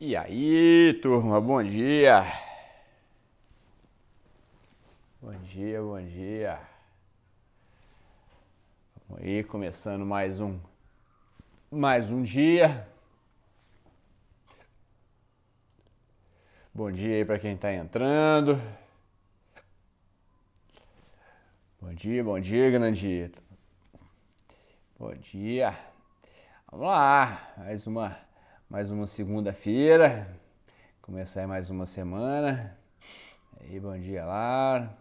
E aí, turma, bom dia. Bom dia, bom dia. Vamos aí, começando mais um mais um dia. Bom dia aí para quem está entrando. Bom dia, bom dia, grandito. Bom dia. Vamos lá, mais uma mais uma segunda-feira. Começar mais uma semana. Aí, bom dia, Lara.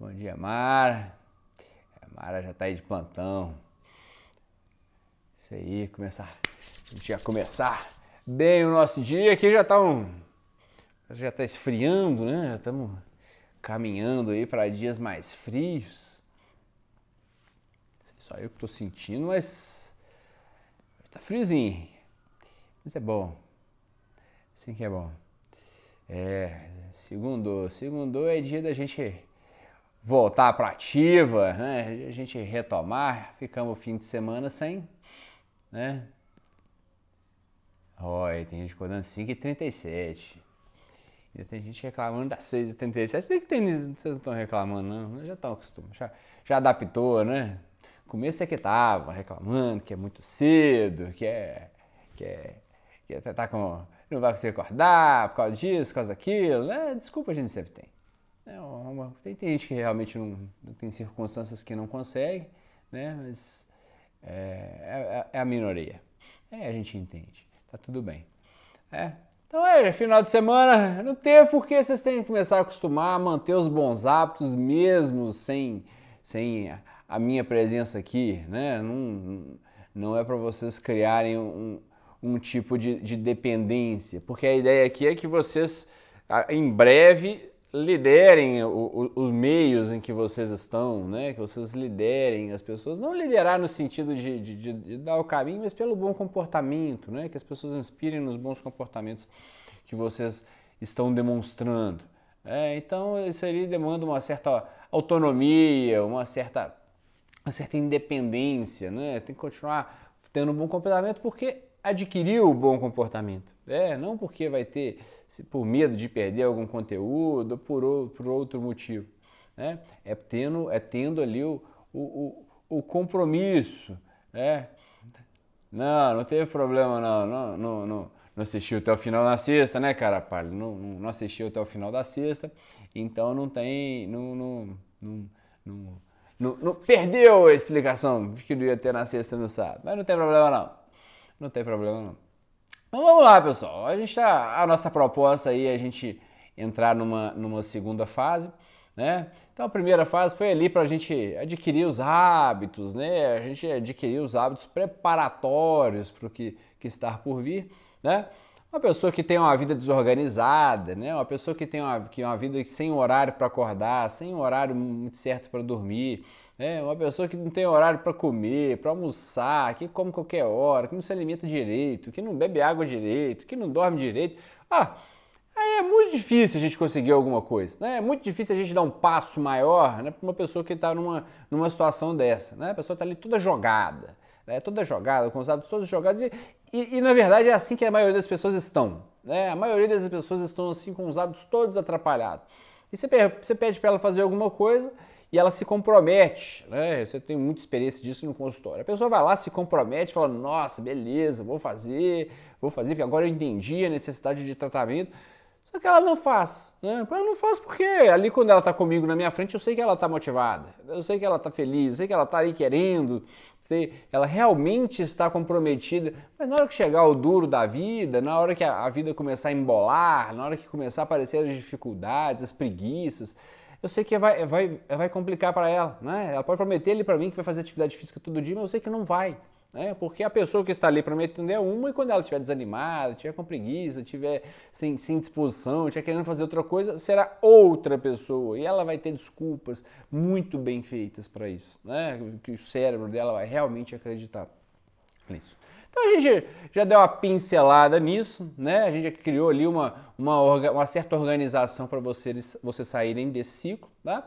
Bom dia, Mara. A Mara já tá aí de plantão. Isso aí, começar. A gente já começar bem o nosso dia. Aqui já tá um. Já tá esfriando, né? Já estamos caminhando aí para dias mais frios. Só eu que tô sentindo, mas tá friozinho. Isso é bom. Sim que é bom. É, segundo, segundo é dia da gente voltar para ativa, né? A gente retomar, ficamos o fim de semana sem, né? Olha, tem gente acordando 5h37. Ainda tem gente reclamando das 6h37. Se bem que tem, vocês não estão reclamando, não. Já estão acostumados. Já, já adaptou, né? Começo é que tava reclamando que é muito cedo, que é, que é que tá, tá com, não vai conseguir acordar por causa disso, por causa daquilo. Né? Desculpa, a gente sempre tem. É uma, tem, tem, gente que realmente não, tem circunstâncias que não consegue, né? mas é, é, é, a minoria. É, a gente entende, tá tudo bem. É. Então é, final de semana, não tem porque vocês têm que começar a acostumar a manter os bons hábitos mesmo sem, sem a minha presença aqui, né? Não, não é para vocês criarem um, um tipo de, de dependência, porque a ideia aqui é que vocês, em breve, liderem os meios em que vocês estão, né? que vocês liderem as pessoas, não liderar no sentido de, de, de, dar o caminho, mas pelo bom comportamento, né? que as pessoas inspirem nos bons comportamentos que vocês estão demonstrando. É, então isso aí demanda uma certa autonomia, uma certa, uma certa independência, né? tem que continuar tendo um bom comportamento porque adquiriu o bom comportamento. É, não porque vai ter, por medo de perder algum conteúdo, por, por outro motivo. Né? É, tendo, é tendo ali o, o, o, o compromisso. Né? Não, não teve problema não, não, não, não, não assistiu até o final da sexta, né, cara palho? Não, não, não assistiu até o final da sexta, então não tem, não, não, não, não, não, não perdeu a explicação que ia ter na sexta no sábado, mas não tem problema não. Não tem problema não. Então vamos lá, pessoal. A gente tá, a nossa proposta aí é a gente entrar numa, numa segunda fase, né? Então a primeira fase foi ali para a gente adquirir os hábitos, né? A gente adquirir os hábitos preparatórios para o que, que está por vir, né? Uma pessoa que tem uma vida desorganizada, né? Uma pessoa que tem uma, que uma vida sem horário para acordar, sem horário muito certo para dormir, é, uma pessoa que não tem horário para comer, para almoçar, que come qualquer hora, que não se alimenta direito, que não bebe água direito, que não dorme direito. Ah, aí é muito difícil a gente conseguir alguma coisa. Né? É muito difícil a gente dar um passo maior né, para uma pessoa que está numa, numa situação dessa. Né? A pessoa está ali toda jogada, né? toda jogada, com os hábitos todos jogados. E, e, e, na verdade é assim que a maioria das pessoas estão. Né? A maioria das pessoas estão assim com os hábitos todos atrapalhados. E você, você pede para ela fazer alguma coisa e ela se compromete, né? Você tem muita experiência disso no consultório. A pessoa vai lá, se compromete, fala: Nossa, beleza, vou fazer, vou fazer, porque agora eu entendi a necessidade de tratamento. Só que ela não faz, né? Ela não faz porque ali quando ela está comigo na minha frente, eu sei que ela está motivada, eu sei que ela está feliz, eu sei que ela está ali querendo, sei, ela realmente está comprometida. Mas na hora que chegar o duro da vida, na hora que a, a vida começar a embolar, na hora que começar a aparecer as dificuldades, as preguiças, eu sei que vai, vai, vai complicar para ela. Né? Ela pode prometer ali para mim que vai fazer atividade física todo dia, mas eu sei que não vai. Né? Porque a pessoa que está ali prometendo é uma e quando ela estiver desanimada, estiver com preguiça, estiver sem, sem disposição, estiver querendo fazer outra coisa, será outra pessoa. E ela vai ter desculpas muito bem feitas para isso. Né? Que o cérebro dela vai realmente acreditar nisso. Então a gente já deu uma pincelada nisso, né? A gente já criou ali uma, uma, uma certa organização para vocês, vocês saírem desse ciclo, tá?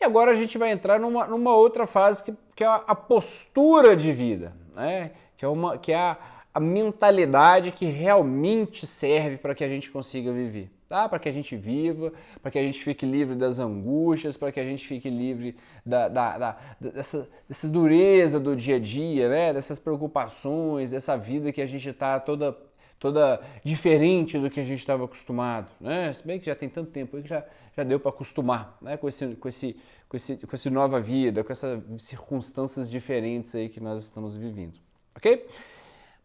E agora a gente vai entrar numa, numa outra fase que, que é a postura de vida, né? Que é, uma, que é a, a mentalidade que realmente serve para que a gente consiga viver, tá? Para que a gente viva, para que a gente fique livre das angústias, para que a gente fique livre da, da, da, dessa, dessa dureza do dia a dia, né? Dessas preocupações, dessa vida que a gente está toda toda diferente do que a gente estava acostumado, né? Se bem que já tem tanto tempo que já, já deu para acostumar, né? Com esse, com esse, com esse, com essa nova vida, com essas circunstâncias diferentes aí que nós estamos vivendo, ok?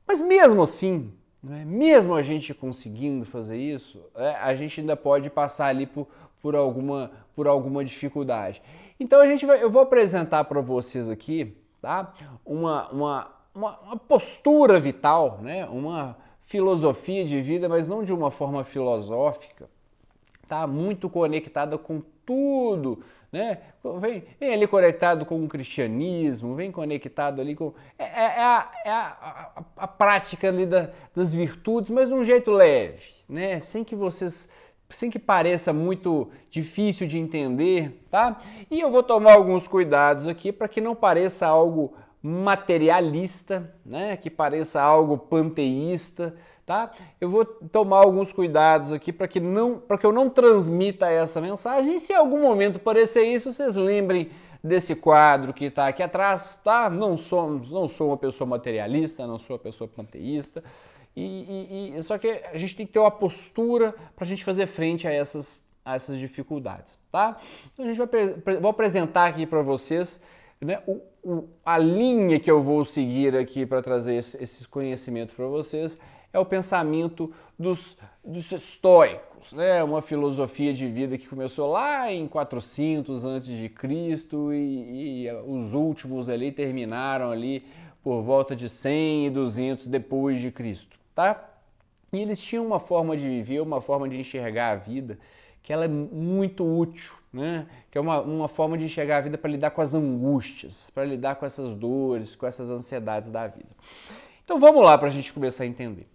Mas mesmo assim, né, mesmo a gente conseguindo fazer isso, é, a gente ainda pode passar ali por, por, alguma, por alguma dificuldade. Então a gente vai, eu vou apresentar para vocês aqui tá, uma, uma, uma, uma postura vital, né, uma filosofia de vida, mas não de uma forma filosófica, tá? muito conectada com tudo né? Vem, vem ali conectado com o cristianismo, vem conectado ali com. É, é, é, a, é a, a, a, prática ali da, das virtudes, mas de um jeito leve, né? Sem que vocês. Sem que pareça muito difícil de entender, tá? E eu vou tomar alguns cuidados aqui para que não pareça algo materialista, né? Que pareça algo panteísta, tá? Eu vou tomar alguns cuidados aqui para que não, para que eu não transmita essa mensagem. E se em algum momento parecer isso, vocês lembrem desse quadro que está aqui atrás, tá? Não sou, não sou uma pessoa materialista, não sou uma pessoa panteísta. E, e, e, só que a gente tem que ter uma postura para a gente fazer frente a essas, a essas dificuldades, tá? Então a gente vai vou apresentar aqui para vocês né, o, o, a linha que eu vou seguir aqui para trazer esse, esse conhecimento para vocês é o pensamento dos, dos estoicos, né? uma filosofia de vida que começou lá em 400 antes de Cristo e, e os últimos ali terminaram ali por volta de 100 e 200 depois de Cristo, tá? E eles tinham uma forma de viver, uma forma de enxergar a vida que ela é muito útil, né? Que é uma, uma forma de enxergar a vida para lidar com as angústias, para lidar com essas dores, com essas ansiedades da vida. Então vamos lá para a gente começar a entender.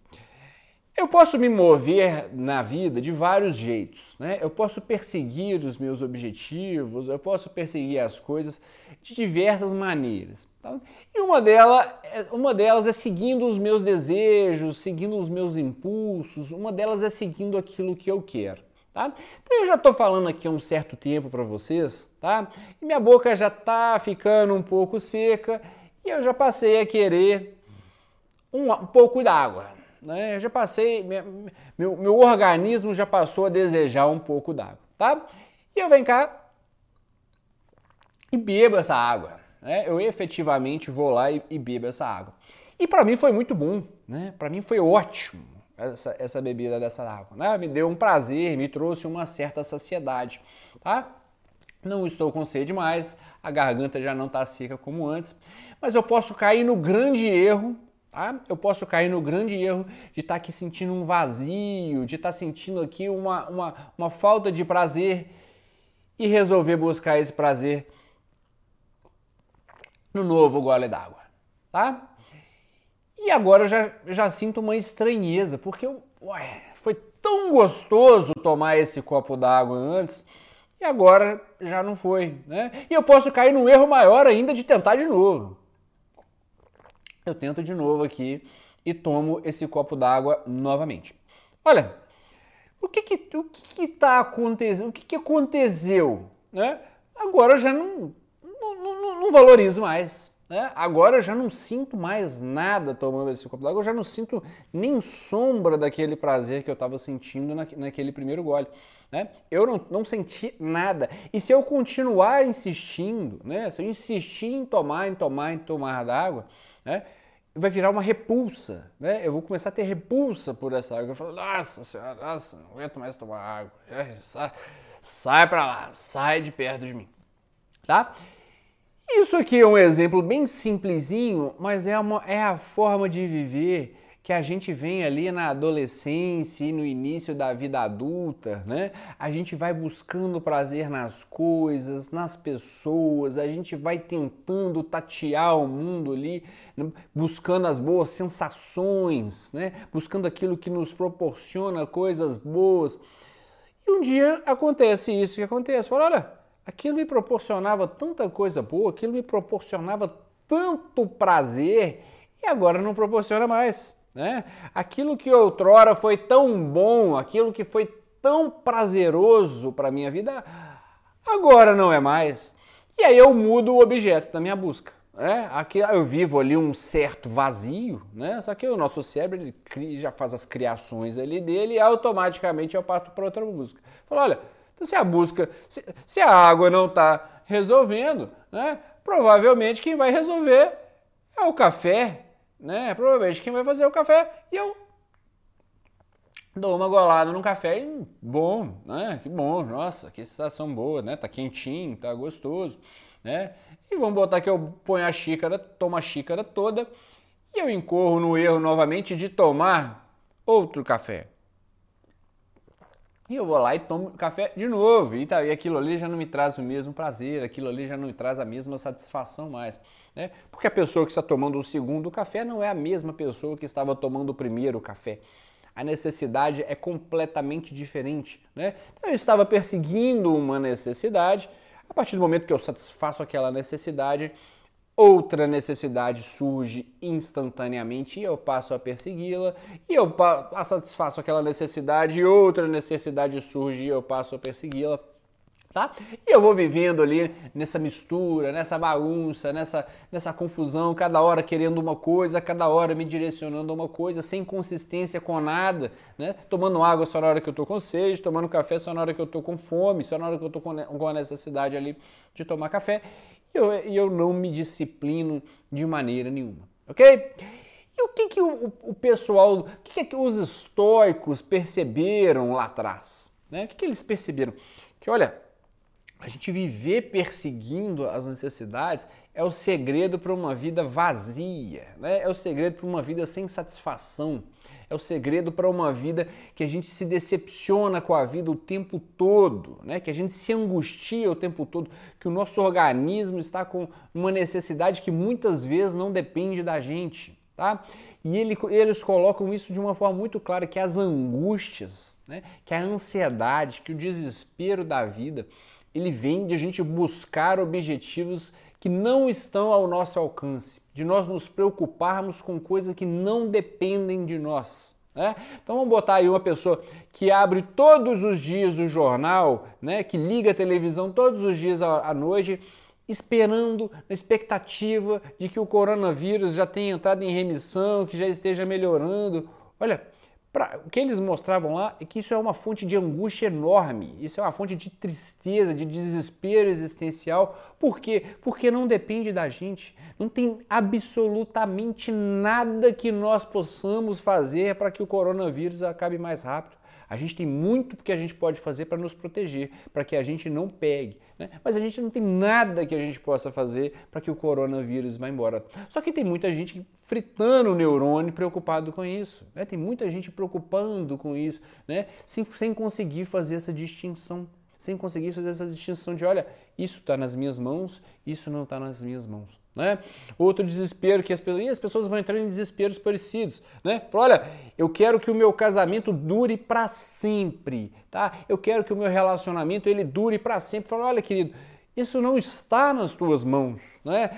Eu posso me mover na vida de vários jeitos, né? Eu posso perseguir os meus objetivos, eu posso perseguir as coisas de diversas maneiras. Tá? E uma, dela, uma delas é seguindo os meus desejos, seguindo os meus impulsos, uma delas é seguindo aquilo que eu quero. Tá? Então eu já estou falando aqui há um certo tempo para vocês, tá? E minha boca já está ficando um pouco seca e eu já passei a querer um, um pouco d'água. Né? Eu já passei, meu, meu organismo já passou a desejar um pouco d'água, tá? E eu venho cá e bebo essa água. Né? Eu efetivamente vou lá e, e bebo essa água. E para mim foi muito bom, né? Para mim foi ótimo essa, essa bebida dessa água, né? Me deu um prazer, me trouxe uma certa saciedade, tá? Não estou com sede mais, a garganta já não está seca como antes, mas eu posso cair no grande erro Tá? Eu posso cair no grande erro de estar tá aqui sentindo um vazio, de estar tá sentindo aqui uma, uma, uma falta de prazer e resolver buscar esse prazer no novo gole d'água, tá? E agora eu já, já sinto uma estranheza, porque ué, foi tão gostoso tomar esse copo d'água antes e agora já não foi, né? E eu posso cair num erro maior ainda de tentar de novo eu tento de novo aqui e tomo esse copo d'água novamente. Olha, o que que, o que, que tá acontecendo? O que, que aconteceu? Né? Agora eu já não, não, não, não valorizo mais. Né? Agora eu já não sinto mais nada tomando esse copo d'água, eu já não sinto nem sombra daquele prazer que eu estava sentindo na, naquele primeiro gole. Né? Eu não, não senti nada. E se eu continuar insistindo, né? se eu insistir em tomar, em tomar, em tomar d'água, né? vai virar uma repulsa, né? Eu vou começar a ter repulsa por essa água. Eu falo, nossa senhora, nossa, não aguento mais tomar água. Sai, sai pra lá, sai de perto de mim, tá? Isso aqui é um exemplo bem simplesinho, mas é, uma, é a forma de viver que a gente vem ali na adolescência e no início da vida adulta, né? A gente vai buscando prazer nas coisas, nas pessoas, a gente vai tentando tatear o mundo ali, né? buscando as boas sensações, né? Buscando aquilo que nos proporciona coisas boas. E um dia acontece isso que acontece. Fala, olha, aquilo me proporcionava tanta coisa boa, aquilo me proporcionava tanto prazer e agora não proporciona mais. Né? Aquilo que outrora foi tão bom, aquilo que foi tão prazeroso para minha vida, agora não é mais. E aí eu mudo o objeto da minha busca. É, aqui eu vivo ali um certo vazio, né? Só que o nosso cérebro ele cria, já faz as criações ali dele e automaticamente eu parto para outra busca. Fala, olha, então se a busca, se, se a água não está resolvendo, né? Provavelmente quem vai resolver é o café, né? Provavelmente quem vai fazer é o café e eu dou uma golada no café e bom, né? Que bom, nossa, que sensação boa, né? Tá quentinho, tá gostoso, né? E vamos botar que eu ponho a xícara, tomo a xícara toda e eu incorro no erro novamente de tomar outro café. E eu vou lá e tomo café de novo. E, tá, e aquilo ali já não me traz o mesmo prazer, aquilo ali já não me traz a mesma satisfação mais. Né? Porque a pessoa que está tomando o segundo café não é a mesma pessoa que estava tomando o primeiro café. A necessidade é completamente diferente. Né? Então eu estava perseguindo uma necessidade a partir do momento que eu satisfaço aquela necessidade, outra necessidade surge instantaneamente e eu passo a persegui-la, e eu satisfaço aquela necessidade e outra necessidade surge e eu passo a persegui-la. Tá? E eu vou vivendo ali nessa mistura, nessa bagunça, nessa, nessa confusão, cada hora querendo uma coisa, cada hora me direcionando a uma coisa, sem consistência com nada, né? Tomando água só na hora que eu estou com sede, tomando café só na hora que eu estou com fome, só na hora que eu estou com a necessidade ali de tomar café. E eu, eu não me disciplino de maneira nenhuma, ok? E o que, que o, o pessoal, o que, que, que os estoicos perceberam lá atrás? Né? O que, que eles perceberam? Que olha, a gente viver perseguindo as necessidades é o segredo para uma vida vazia, né? é o segredo para uma vida sem satisfação, é o segredo para uma vida que a gente se decepciona com a vida o tempo todo, né? que a gente se angustia o tempo todo, que o nosso organismo está com uma necessidade que muitas vezes não depende da gente. Tá? E ele, eles colocam isso de uma forma muito clara, que as angústias, né? que a ansiedade, que o desespero da vida, ele vem de a gente buscar objetivos que não estão ao nosso alcance, de nós nos preocuparmos com coisas que não dependem de nós. Né? Então vamos botar aí uma pessoa que abre todos os dias o jornal, né? que liga a televisão todos os dias à noite, esperando, na expectativa de que o coronavírus já tenha entrado em remissão, que já esteja melhorando. Olha, Pra, o que eles mostravam lá é que isso é uma fonte de angústia enorme, isso é uma fonte de tristeza, de desespero existencial. Por quê? Porque não depende da gente. Não tem absolutamente nada que nós possamos fazer para que o coronavírus acabe mais rápido. A gente tem muito que a gente pode fazer para nos proteger, para que a gente não pegue. Né? Mas a gente não tem nada que a gente possa fazer para que o coronavírus vá embora. Só que tem muita gente fritando o neurônio preocupado com isso. Né? Tem muita gente preocupando com isso, né? sem, sem conseguir fazer essa distinção. Sem conseguir fazer essa distinção de, olha, isso está nas minhas mãos, isso não está nas minhas mãos. Né? Outro desespero que as pessoas, as pessoas vão entrando em desesperos parecidos, né? Fala, olha, eu quero que o meu casamento dure para sempre, tá? Eu quero que o meu relacionamento ele dure para sempre. Fala, olha, querido, isso não está nas tuas mãos. Né?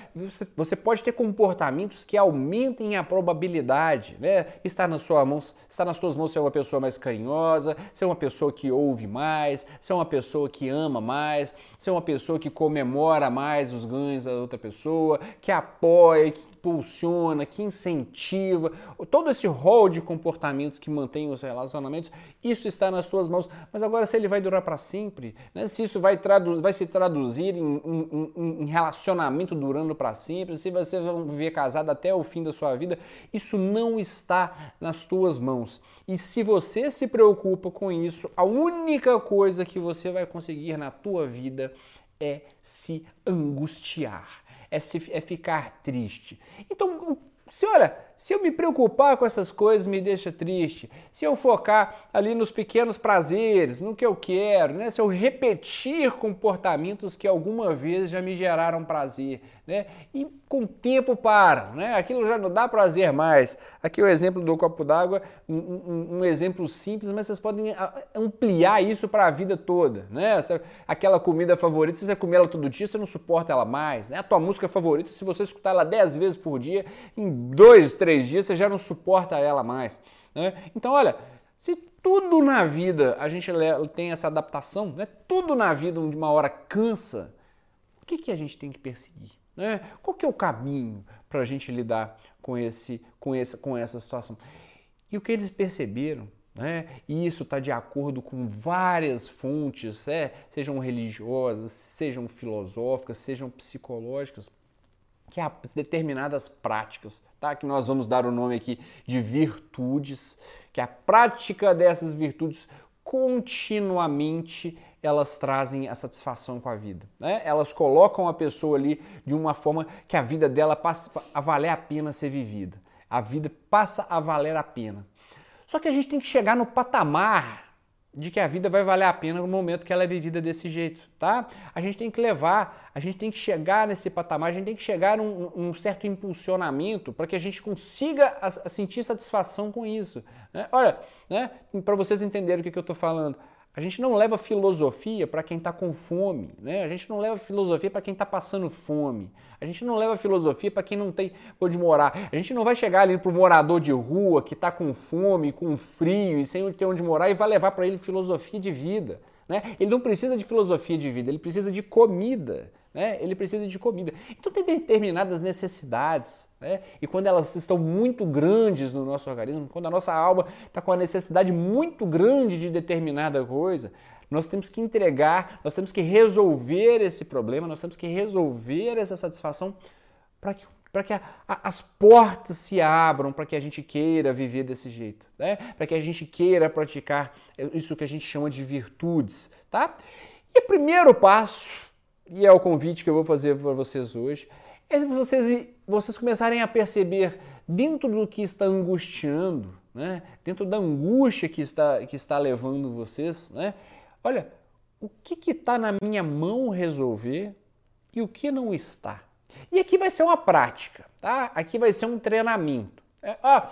Você, pode ter comportamentos que aumentem a probabilidade. Né? Está, nas suas mãos, está nas tuas mãos ser uma pessoa mais carinhosa, ser uma pessoa que ouve mais, ser uma pessoa que ama mais, ser uma pessoa que comemora mais os ganhos da outra pessoa, que apoia, que impulsiona, que incentiva, todo esse rol de comportamentos que mantém os relacionamentos, isso está nas tuas mãos. Mas agora, se ele vai durar para sempre, né? se isso vai, vai se traduzir em, em, em relacionamento durando para sempre, se você vai viver casado até o fim da sua vida, isso não está nas tuas mãos. E se você se preocupa com isso, a única coisa que você vai conseguir na tua vida é se angustiar é, se, é ficar triste. Então, se olha, se eu me preocupar com essas coisas me deixa triste, se eu focar ali nos pequenos prazeres, no que eu quero, né? se eu repetir comportamentos que alguma vez já me geraram prazer, né? e com o tempo param, né? aquilo já não dá prazer mais. Aqui o exemplo do copo d'água, um, um, um, exemplo simples, mas vocês podem ampliar isso para a vida toda. Né? Aquela comida favorita, se você comer ela todo dia, você não suporta ela mais. Né? A tua música favorita, se você escutar ela 10 vezes por dia, em dois, três três dias você já não suporta ela mais. Né? Então, olha, se tudo na vida a gente tem essa adaptação, né? tudo na vida de uma hora cansa, o que, que a gente tem que perseguir? Né? Qual que é o caminho para a gente lidar com, esse, com, essa, com essa situação? E o que eles perceberam né? E isso está de acordo com várias fontes, né? sejam religiosas, sejam filosóficas, sejam psicológicas, que há determinadas práticas, tá? que nós vamos dar o nome aqui de virtudes, que a prática dessas virtudes continuamente elas trazem a satisfação com a vida. Né? Elas colocam a pessoa ali de uma forma que a vida dela passa a valer a pena ser vivida. A vida passa a valer a pena. Só que a gente tem que chegar no patamar de que a vida vai valer a pena no momento que ela é vivida desse jeito, tá? A gente tem que levar, a gente tem que chegar nesse patamar, a gente tem que chegar num, certo impulsionamento para que a gente consiga a, a sentir satisfação com isso. Né? Olha, né, para vocês entenderem o que, que eu estou falando, a gente não leva filosofia para quem está com fome, né? A gente não leva filosofia para quem está passando fome. A gente não leva filosofia para quem não tem onde morar. A gente não vai chegar ali para o morador de rua que está com fome, com frio e sem ter onde morar e vai levar para ele filosofia de vida. Né? Ele não precisa de filosofia de vida, ele precisa de comida né? ele precisa de comida. Então tem determinadas necessidades, né? e quando elas estão muito grandes no nosso organismo, quando a nossa alma está com a necessidade muito grande de determinada coisa, nós temos que entregar, nós temos que resolver esse problema, nós temos que resolver essa satisfação para que para que a, a, as portas se abram para que a gente queira viver desse jeito, né? para que a gente queira praticar isso que a gente chama de virtudes. Tá? E o primeiro passo e é o convite que eu vou fazer para vocês hoje, é vocês, vocês começarem a perceber dentro do que está angustiando, né? dentro da angústia que está, que está levando vocês, né? olha, o que está na minha mão resolver e o que não está. E aqui vai ser uma prática, tá? Aqui vai ser um treinamento. É, ah,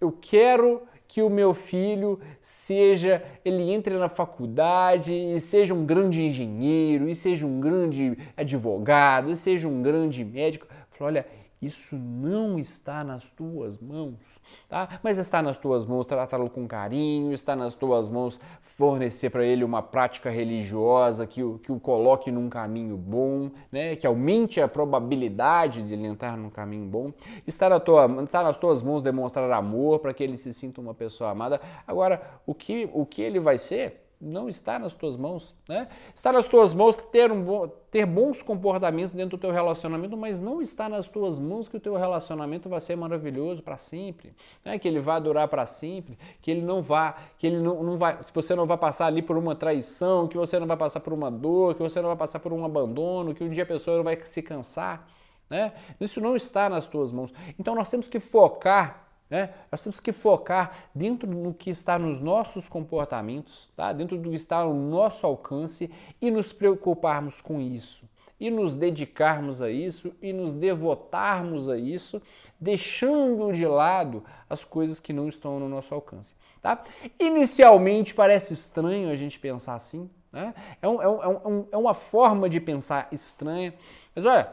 eu quero que o meu filho seja, ele entre na faculdade e seja um grande engenheiro, e seja um grande advogado, e seja um grande médico. Falei, olha, isso não está nas tuas mãos, tá? Mas está nas tuas mãos tratá-lo com carinho, está nas tuas mãos fornecer para ele uma prática religiosa que o, que o coloque num caminho bom, né? Que aumente a probabilidade de ele entrar num caminho bom. Está, na tua, está nas tuas mãos demonstrar amor para que ele se sinta uma pessoa amada. Agora, o que, o que ele vai ser? Não está nas tuas mãos, né? Está nas tuas mãos ter, um, ter bons comportamentos dentro do teu relacionamento, mas não está nas tuas mãos que o teu relacionamento vai ser maravilhoso para sempre, né? Que ele vai durar para sempre, que ele não vá, que ele não, não vai, que você não vai passar ali por uma traição, que você não vai passar por uma dor, que você não vai passar por um abandono, que um dia a pessoa não vai se cansar, né? Isso não está nas tuas mãos. Então nós temos que focar né? Nós temos que focar dentro do que está nos nossos comportamentos, tá? dentro do que está ao nosso alcance e nos preocuparmos com isso, e nos dedicarmos a isso e nos devotarmos a isso, deixando de lado as coisas que não estão no nosso alcance. Tá? Inicialmente parece estranho a gente pensar assim, né? é, um, é, um, é, um, é uma forma de pensar estranha, mas olha,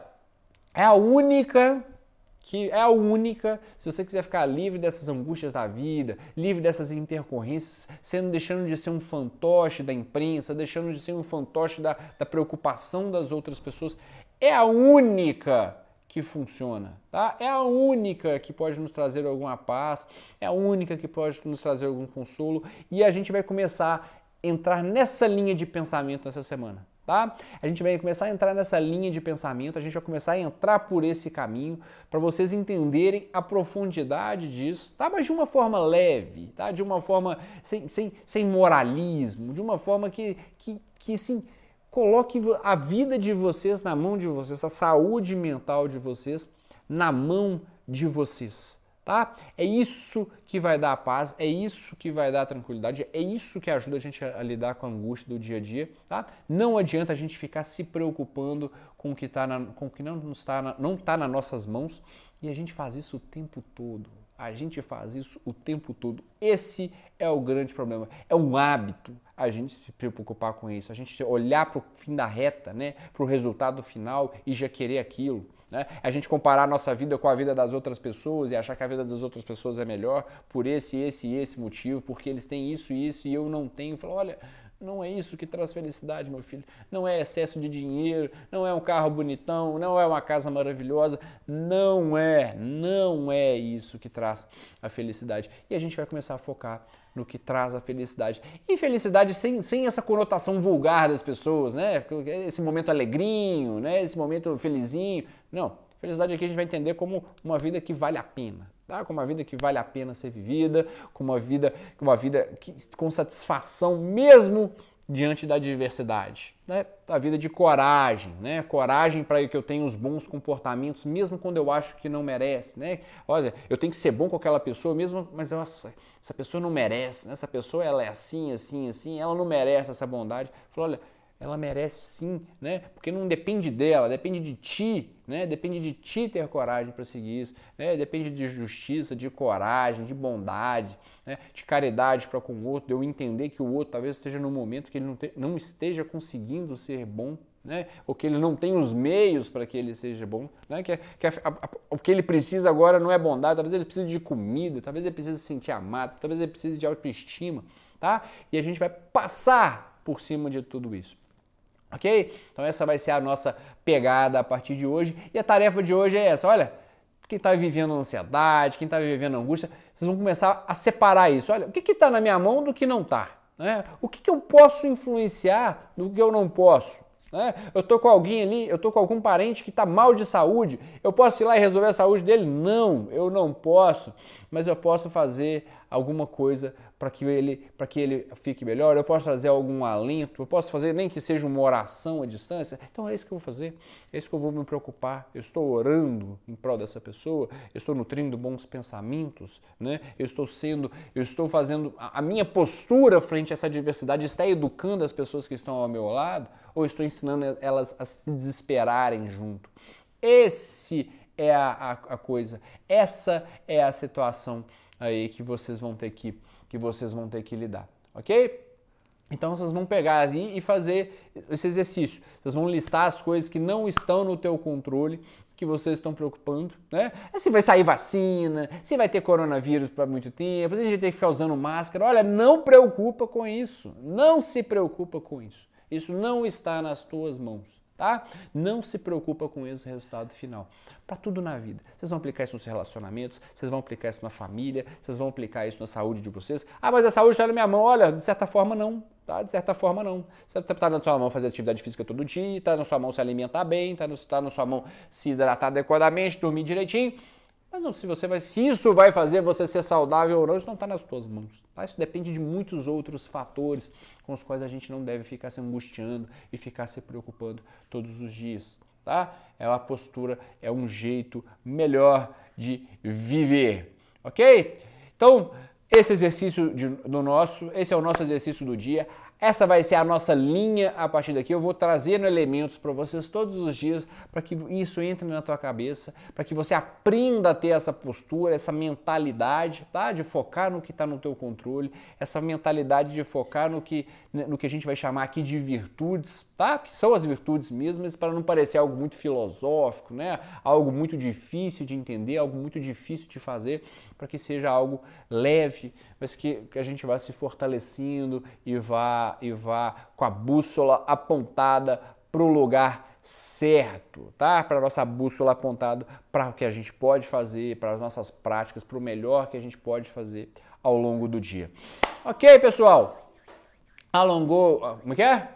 é a única que é a única, se você quiser ficar livre dessas angústias da vida, livre dessas intercorrências, sendo deixando de ser um fantoche da imprensa, deixando de ser um fantoche da, da preocupação das outras pessoas, é a única que funciona, tá? É a única que pode nos trazer alguma paz, é a única que pode nos trazer algum consolo. E a gente vai começar a entrar nessa linha de pensamento nessa semana tá? A gente vai começar a entrar nessa linha de pensamento, a gente vai começar a entrar por esse caminho para vocês entenderem a profundidade disso, tá? Mas de uma forma leve, tá? De uma forma sem, sem, sem moralismo, de uma forma que, que, que sim, coloque a vida de vocês na mão de vocês, a saúde mental de vocês na mão de vocês tá? É isso que vai dar a paz, é isso que vai dar a tranquilidade, é isso que ajuda a gente a, lidar com a angústia do dia a dia, tá? Não adianta a gente ficar se preocupando com o que, tá na, com o que não está na, não está nas nossas mãos e a gente faz isso o tempo todo. A gente faz isso o tempo todo. Esse é o grande problema. É um hábito a gente se preocupar com isso, a gente olhar para o fim da reta, né? para o resultado final e já querer aquilo. Né? A gente comparar a nossa vida com a vida das outras pessoas e achar que a vida das outras pessoas é melhor por esse, esse e esse motivo, porque eles têm isso e isso e eu não tenho. Fala, olha, não é isso que traz felicidade, meu filho. Não é excesso de dinheiro, não é um carro bonitão, não é uma casa maravilhosa. Não é, não é isso que traz a felicidade. E a gente vai começar a focar no que traz a felicidade. E felicidade sem, sem essa conotação vulgar das pessoas, né? Esse momento alegrinho, né? Esse momento felizinho. Não. Felicidade aqui a gente vai entender como uma vida que vale a pena tá? com uma vida que vale a pena ser vivida, com uma vida, uma vida que, com satisfação mesmo diante da adversidade, né? A vida de coragem, né? Coragem para que eu tenha os bons comportamentos, mesmo quando eu acho que não merece, né? Olha, eu tenho que ser bom com aquela pessoa mesmo, mas eu, essa pessoa não merece, né? Essa pessoa ela é assim, assim, assim, ela não merece essa bondade. Falou, olha, ela merece sim, né? Porque não depende dela, depende de ti, né? Depende de ti ter coragem para seguir isso, né? Depende de justiça, de coragem, de bondade, né? de caridade para com o outro, de eu entender que o outro talvez esteja no momento que ele não, te, não esteja conseguindo ser bom, né? Ou que ele não tem os meios para que ele seja bom, né? Que, que a, a, o que ele precisa agora não é bondade, talvez ele precise de comida, talvez ele precise se sentir amado, talvez ele precise de autoestima, tá? E a gente vai passar por cima de tudo isso. Ok? Então essa vai ser a nossa pegada a partir de hoje. E a tarefa de hoje é essa. Olha, quem está vivendo ansiedade, quem está vivendo angústia, vocês vão começar a separar isso. Olha, o que está na minha mão do que não está? Né? O que, que eu posso influenciar do que eu não posso? Né? Eu estou com alguém ali, eu estou com algum parente que está mal de saúde, eu posso ir lá e resolver a saúde dele? Não, eu não posso, mas eu posso fazer alguma coisa para que ele para que ele fique melhor, eu posso trazer algum alento, eu posso fazer nem que seja uma oração à distância. Então é isso que eu vou fazer, é isso que eu vou me preocupar. Eu estou orando em prol dessa pessoa, eu estou nutrindo bons pensamentos, né? Eu estou sendo, eu estou fazendo a minha postura frente a essa diversidade está educando as pessoas que estão ao meu lado ou estou ensinando elas a se desesperarem junto. Esse é a, a, a coisa, essa é a situação aí que vocês vão ter que que vocês vão ter que lidar, ok? Então vocês vão pegar e fazer esse exercício. Vocês vão listar as coisas que não estão no teu controle, que vocês estão preocupando, né? É se vai sair vacina, se vai ter coronavírus para muito tempo, se a gente vai ter que ficar usando máscara. Olha, não preocupa com isso. Não se preocupa com isso. Isso não está nas tuas mãos tá? Não se preocupa com esse resultado final. Para tudo na vida. Vocês vão aplicar isso nos relacionamentos, vocês vão aplicar isso na família, vocês vão aplicar isso na saúde de vocês. Ah, mas a saúde está na minha mão. Olha, de certa forma não, tá? De certa forma não. Você está na sua mão fazer atividade física todo dia, está na sua mão se alimentar bem, está tá na sua mão se hidratar adequadamente, dormir direitinho. Mas não, se você vai, se isso vai fazer você ser saudável ou não, isso não está nas suas mãos. Tá? Isso depende de muitos outros fatores com os quais a gente não deve ficar se angustiando e ficar se preocupando todos os dias. Tá? É uma postura, é um jeito melhor de viver. Ok? Então, esse exercício de, do nosso, esse é o nosso exercício do dia. Essa vai ser a nossa linha a partir daqui. Eu vou trazendo elementos para vocês todos os dias para que isso entre na tua cabeça, para que você aprenda a ter essa postura, essa mentalidade, tá? De focar no que está no teu controle, essa mentalidade de focar no que, né, no que a gente vai chamar aqui de virtudes, tá? Que são as virtudes mesmas, para não parecer algo muito filosófico, né? Algo muito difícil de entender, algo muito difícil de fazer para que seja algo leve, mas que, que a gente vá se fortalecendo e vá, e vá com a bússola apontada para o lugar certo, tá? Para nossa bússola apontada para o que a gente pode fazer, para as nossas práticas, para o melhor que a gente pode fazer ao longo do dia. Ok, pessoal? Alongou. Como é que é?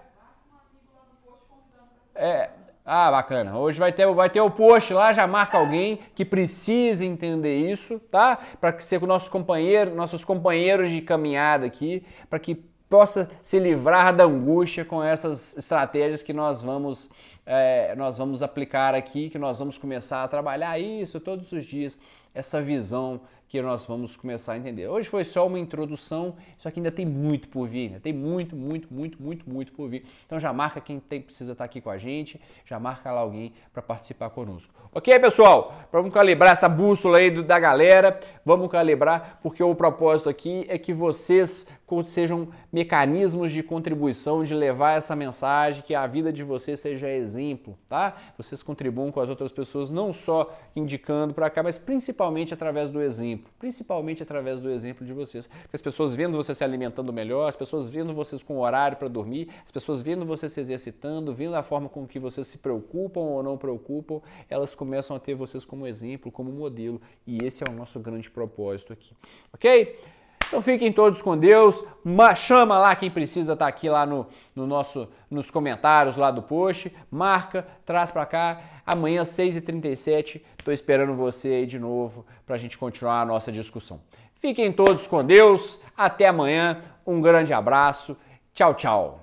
É, ah, bacana. Hoje vai ter, vai ter o post lá, já marca alguém que precisa entender isso, tá? Para que ser nossos companheiros, nossos companheiros de caminhada aqui, para que possa se livrar da angústia com essas estratégias que nós vamos, é, nós vamos aplicar aqui, que nós vamos começar a trabalhar isso todos os dias, essa visão que nós vamos começar a entender. Hoje foi só uma introdução, só que ainda tem muito por vir, né? tem muito, muito, muito, muito, muito por vir. Então já marca quem tem, precisa estar aqui com a gente, já marca lá alguém para participar conosco. Ok, pessoal? Vamos calibrar essa bússola aí do, da galera, vamos calibrar, porque o propósito aqui é que vocês sejam mecanismos de contribuição, de levar essa mensagem, que a vida de vocês seja exemplo, tá? Vocês contribuam com as outras pessoas, não só indicando para cá, mas principalmente através do exemplo principalmente através do exemplo de vocês. Porque as pessoas vendo você se alimentando melhor, as pessoas vendo vocês com horário para dormir, as pessoas vendo você se exercitando, vendo a forma com que vocês se preocupam ou não preocupam, elas começam a ter vocês como exemplo, como modelo. E esse é o nosso grande propósito aqui. Ok? Então fiquem todos com Deus. Chama lá quem precisa estar tá aqui lá no, no nosso, nos comentários lá do post. Marca, traz para cá. Amanhã, 6h37, estou esperando você aí de novo para a gente continuar a nossa discussão. Fiquem todos com Deus. Até amanhã. Um grande abraço. Tchau, tchau.